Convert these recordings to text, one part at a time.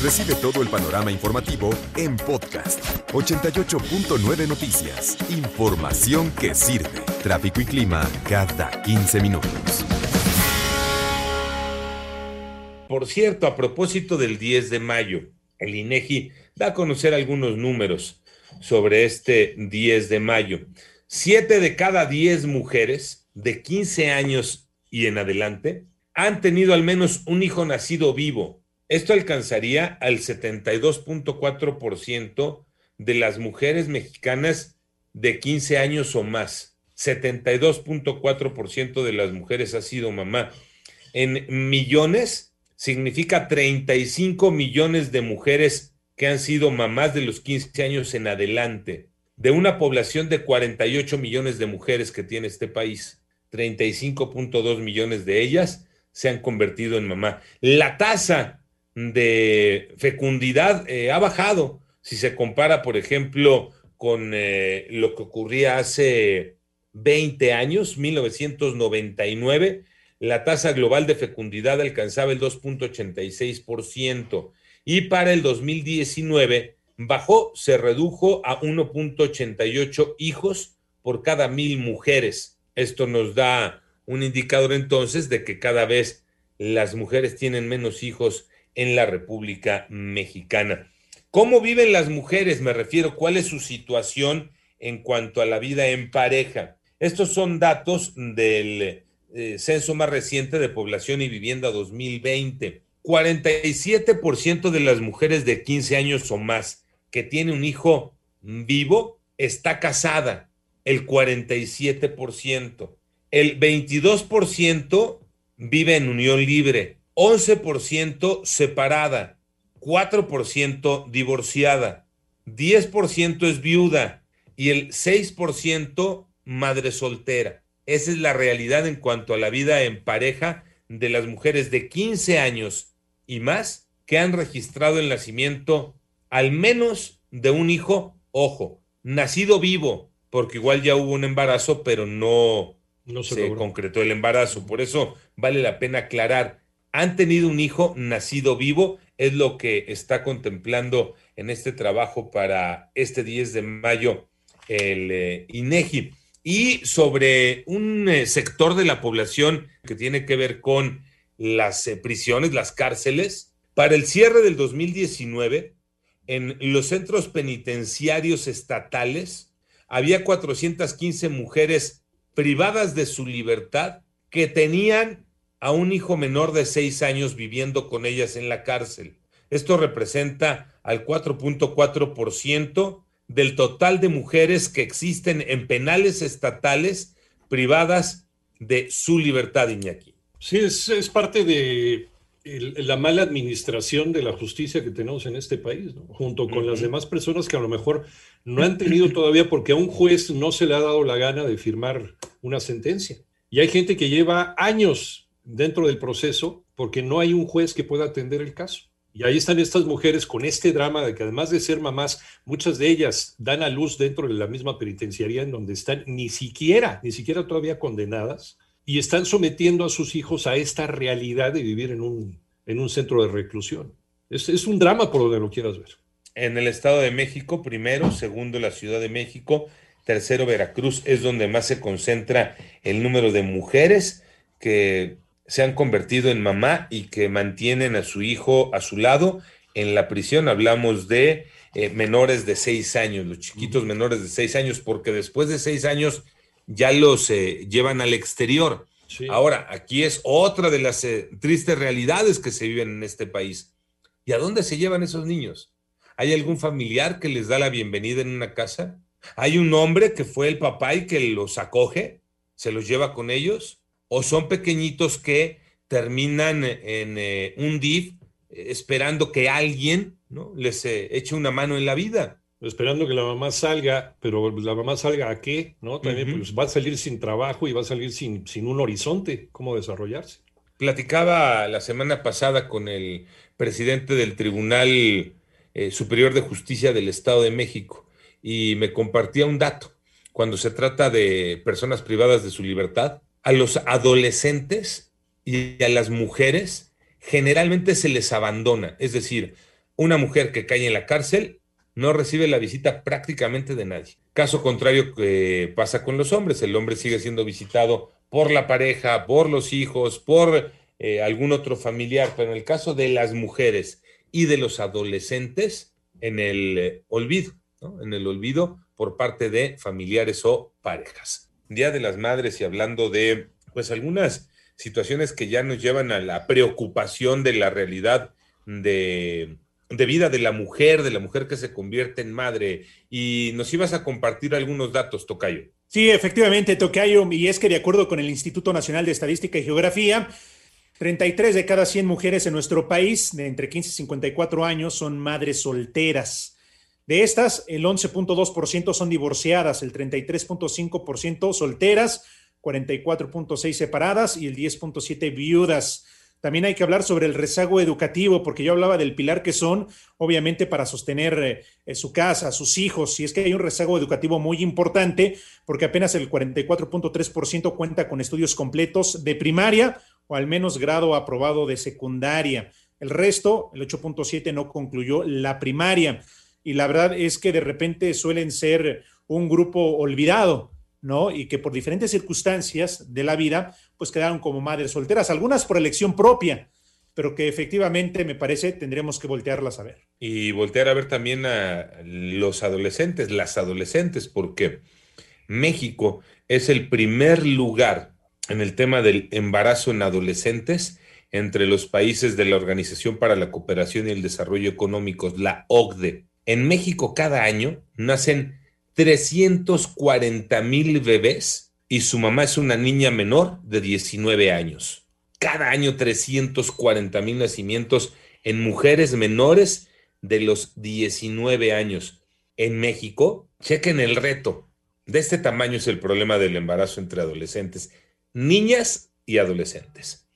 Recibe todo el panorama informativo en podcast 88.9 Noticias. Información que sirve. Tráfico y clima cada 15 minutos. Por cierto, a propósito del 10 de mayo, el INEGI da a conocer algunos números sobre este 10 de mayo. Siete de cada diez mujeres de 15 años y en adelante han tenido al menos un hijo nacido vivo. Esto alcanzaría al 72.4% de las mujeres mexicanas de 15 años o más. 72.4% de las mujeres ha sido mamá. En millones significa 35 millones de mujeres que han sido mamás de los 15 años en adelante. De una población de 48 millones de mujeres que tiene este país, 35.2 millones de ellas se han convertido en mamá. La tasa de fecundidad eh, ha bajado si se compara, por ejemplo, con eh, lo que ocurría hace 20 años, 1999, la tasa global de fecundidad alcanzaba el 2.86% y para el 2019 bajó, se redujo a 1.88 hijos por cada mil mujeres. Esto nos da un indicador entonces de que cada vez las mujeres tienen menos hijos en la República Mexicana. ¿Cómo viven las mujeres? Me refiero, ¿cuál es su situación en cuanto a la vida en pareja? Estos son datos del eh, censo más reciente de población y vivienda 2020. 47% de las mujeres de 15 años o más que tiene un hijo vivo está casada. El 47%. El 22% vive en unión libre. 11% separada. 4% divorciada. 10% es viuda. Y el 6% madre soltera. Esa es la realidad en cuanto a la vida en pareja de las mujeres de 15 años y más que han registrado el nacimiento al menos de un hijo, ojo, nacido vivo, porque igual ya hubo un embarazo, pero no, No se concretó el embarazo. Por eso vale la pena aclarar, han tenido un hijo nacido vivo, es lo que está contemplando en este trabajo para este 10 de mayo el eh, INEGI. Y sobre un eh, sector de la población que tiene que ver con las eh, prisiones, las cárceles, para el cierre del 2019, en los centros penitenciarios estatales, había 415 mujeres privadas de su libertad que tenían a un hijo menor de seis años viviendo con ellas en la cárcel. Esto representa al 4.4% del total de mujeres que existen en penales estatales privadas de su libertad, Iñaki. Sí, es, es parte de el- la mala administración de la justicia que tenemos en este país, ¿no? junto con las demás personas que a lo mejor no han tenido todavía, porque a un juez no se le ha dado la gana de firmar una sentencia. Y hay gente que lleva años dentro del proceso porque no hay un juez que pueda atender el caso. Y ahí están estas mujeres con este drama de que además de ser mamás, muchas de ellas dan a luz dentro de la misma penitenciaría en donde están ni siquiera, ni siquiera todavía condenadas y están sometiendo a sus hijos a esta realidad de vivir en un, en un centro de reclusión. Es, es un drama por donde lo quieras ver. En el Estado de México, primero, segundo, la Ciudad de México, tercero, Veracruz, es donde más se concentra el número de mujeres que se han convertido en mamá y que mantienen a su hijo a su lado en la prisión. Hablamos de eh, menores de seis años, los chiquitos menores de seis años, porque después de seis años ya los eh, llevan al exterior. Sí. Ahora, aquí es otra de las eh, tristes realidades que se viven en este país. ¿Y a dónde se llevan esos niños? ¿Hay algún familiar que les da la bienvenida en una casa? ¿Hay un hombre que fue el papá y que los acoge? ¿Se los lleva con ellos? ¿O son pequeñitos que terminan en eh, un DIF eh, esperando que alguien ¿no? les eh, eche una mano en la vida. Esperando que la mamá salga, pero la mamá salga a qué, ¿no? También pues, va a salir sin trabajo y va a salir sin, sin un horizonte, cómo desarrollarse. Platicaba la semana pasada con el presidente del Tribunal eh, Superior de Justicia del Estado de México y me compartía un dato. Cuando se trata de personas privadas de su libertad, a los adolescentes y a las mujeres generalmente se les abandona. Es decir, una mujer que cae en la cárcel no recibe la visita prácticamente de nadie. Caso contrario que pasa con los hombres, el hombre sigue siendo visitado por la pareja, por los hijos, por eh, algún otro familiar, pero en el caso de las mujeres y de los adolescentes, en el eh, olvido, ¿no? En el olvido por parte de familiares o parejas. Día de las Madres y hablando de, pues, algunas situaciones que ya nos llevan a la preocupación de la realidad de, de vida de la mujer, de la mujer que se convierte en madre. Y nos ibas a compartir algunos datos, Tocayo. Sí, efectivamente, Tocayo, y es que de acuerdo con el Instituto Nacional de Estadística y Geografía, 33 de cada 100 mujeres en nuestro país de entre 15 y 54 años son madres solteras. De estas, el 11.2% son divorciadas, el 33.5% solteras, 44.6 separadas y el 10.7 viudas. También hay que hablar sobre el rezago educativo, porque yo hablaba del pilar que son, obviamente, para sostener eh, su casa, sus hijos. Y es que hay un rezago educativo muy importante, porque apenas el 44.3% cuenta con estudios completos de primaria o al menos grado aprobado de secundaria. El resto, el 8.7, no concluyó la primaria. Y la verdad es que de repente suelen ser un grupo olvidado, ¿no? Y que por diferentes circunstancias de la vida, pues quedaron como madres solteras, algunas por elección propia, pero que efectivamente me parece tendremos que voltearlas a ver. Y voltear a ver también a los adolescentes, las adolescentes, porque México es el primer lugar en el tema del embarazo en adolescentes entre los países de la Organización para la Cooperación y el Desarrollo Económicos, la OCDE. En México cada año nacen 340 mil bebés y su mamá es una niña menor de 19 años. Cada año 340 mil nacimientos en mujeres menores de los 19 años. En México, chequen el reto. De este tamaño es el problema del embarazo entre adolescentes, niñas y adolescentes.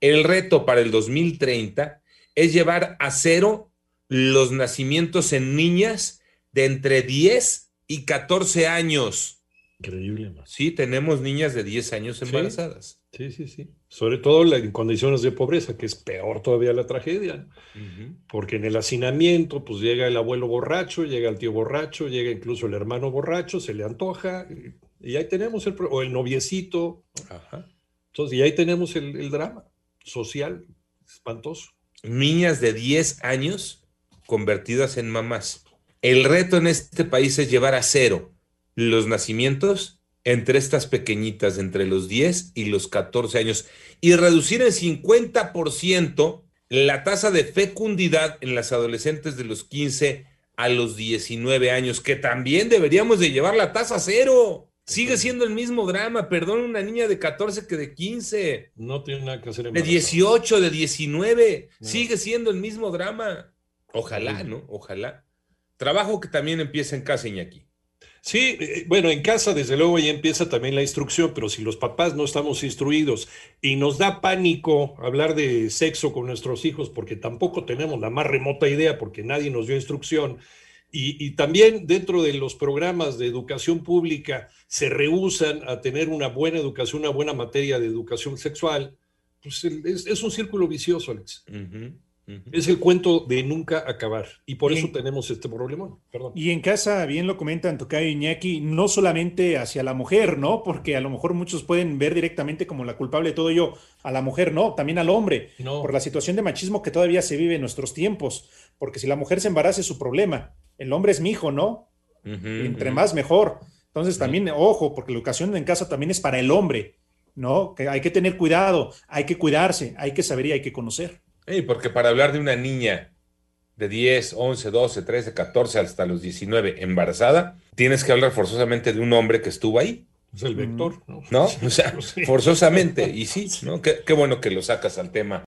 El reto para el 2030 es llevar a cero los nacimientos en niñas de entre 10 y 14 años. Increíble, man. Sí, tenemos niñas de 10 años embarazadas. Sí, sí, sí. Sobre todo en condiciones de pobreza, que es peor todavía la tragedia. ¿no? Ujú. Porque en el hacinamiento, pues llega el abuelo borracho, llega el tío borracho, llega incluso el hermano borracho, se le antoja, y, y ahí tenemos el, o el noviecito. Ajá. Entonces, y ahí tenemos el, el drama social espantoso. niñas de 10 años convertidas en mamás. El reto en este país es llevar a cero los nacimientos entre estas pequeñitas, entre los 10 y los 14 años, y reducir en 50% la tasa de fecundidad en las adolescentes de los 15 a los 19 años, que también deberíamos de llevar la tasa a cero. Sigue siendo el mismo drama, perdón, una niña de 14 que de 15. No tiene nada que hacer De embarazada. 18, de 19, No. sigue siendo el mismo drama. Ojalá. ¿no? Ojalá. Trabajo que también empieza en casa, Iñaki. Sí, eh, bueno, en casa desde luego ya empieza también la instrucción, pero si los papás no estamos instruidos y nos da pánico hablar de sexo con nuestros hijos porque tampoco tenemos la más remota idea porque nadie nos dio instrucción, y, y también dentro de los programas de educación pública se rehusan a tener una buena educación, una buena materia de educación sexual, pues es, es un círculo vicioso, Alex. Ujú. Es el cuento de nunca acabar y por eso tenemos este. Perdón. Y en casa, bien lo comentan Tocayo y Iñaki, no solamente hacia la mujer, ¿no? Porque a lo mejor muchos pueden ver directamente como la culpable de todo ello a la mujer, no, también al hombre, No. por la situación de machismo que todavía se vive en nuestros tiempos. Porque si la mujer se embaraza es su problema, el hombre es mi hijo, ¿no? Entre más mejor. Entonces también, ojo, porque la educación en casa también es para el hombre, ¿no? Que hay que tener cuidado, hay que cuidarse, hay que saber y hay que conocer. Ey, porque para hablar de una niña de 10, 11, 12, 13, 14 hasta los 19 embarazada, tienes que hablar forzosamente de un hombre que estuvo ahí, Es el vector, ¿no? ¿no? O sea, Sí. forzosamente. Y sí, ¿no? Qué, qué bueno que lo sacas al tema.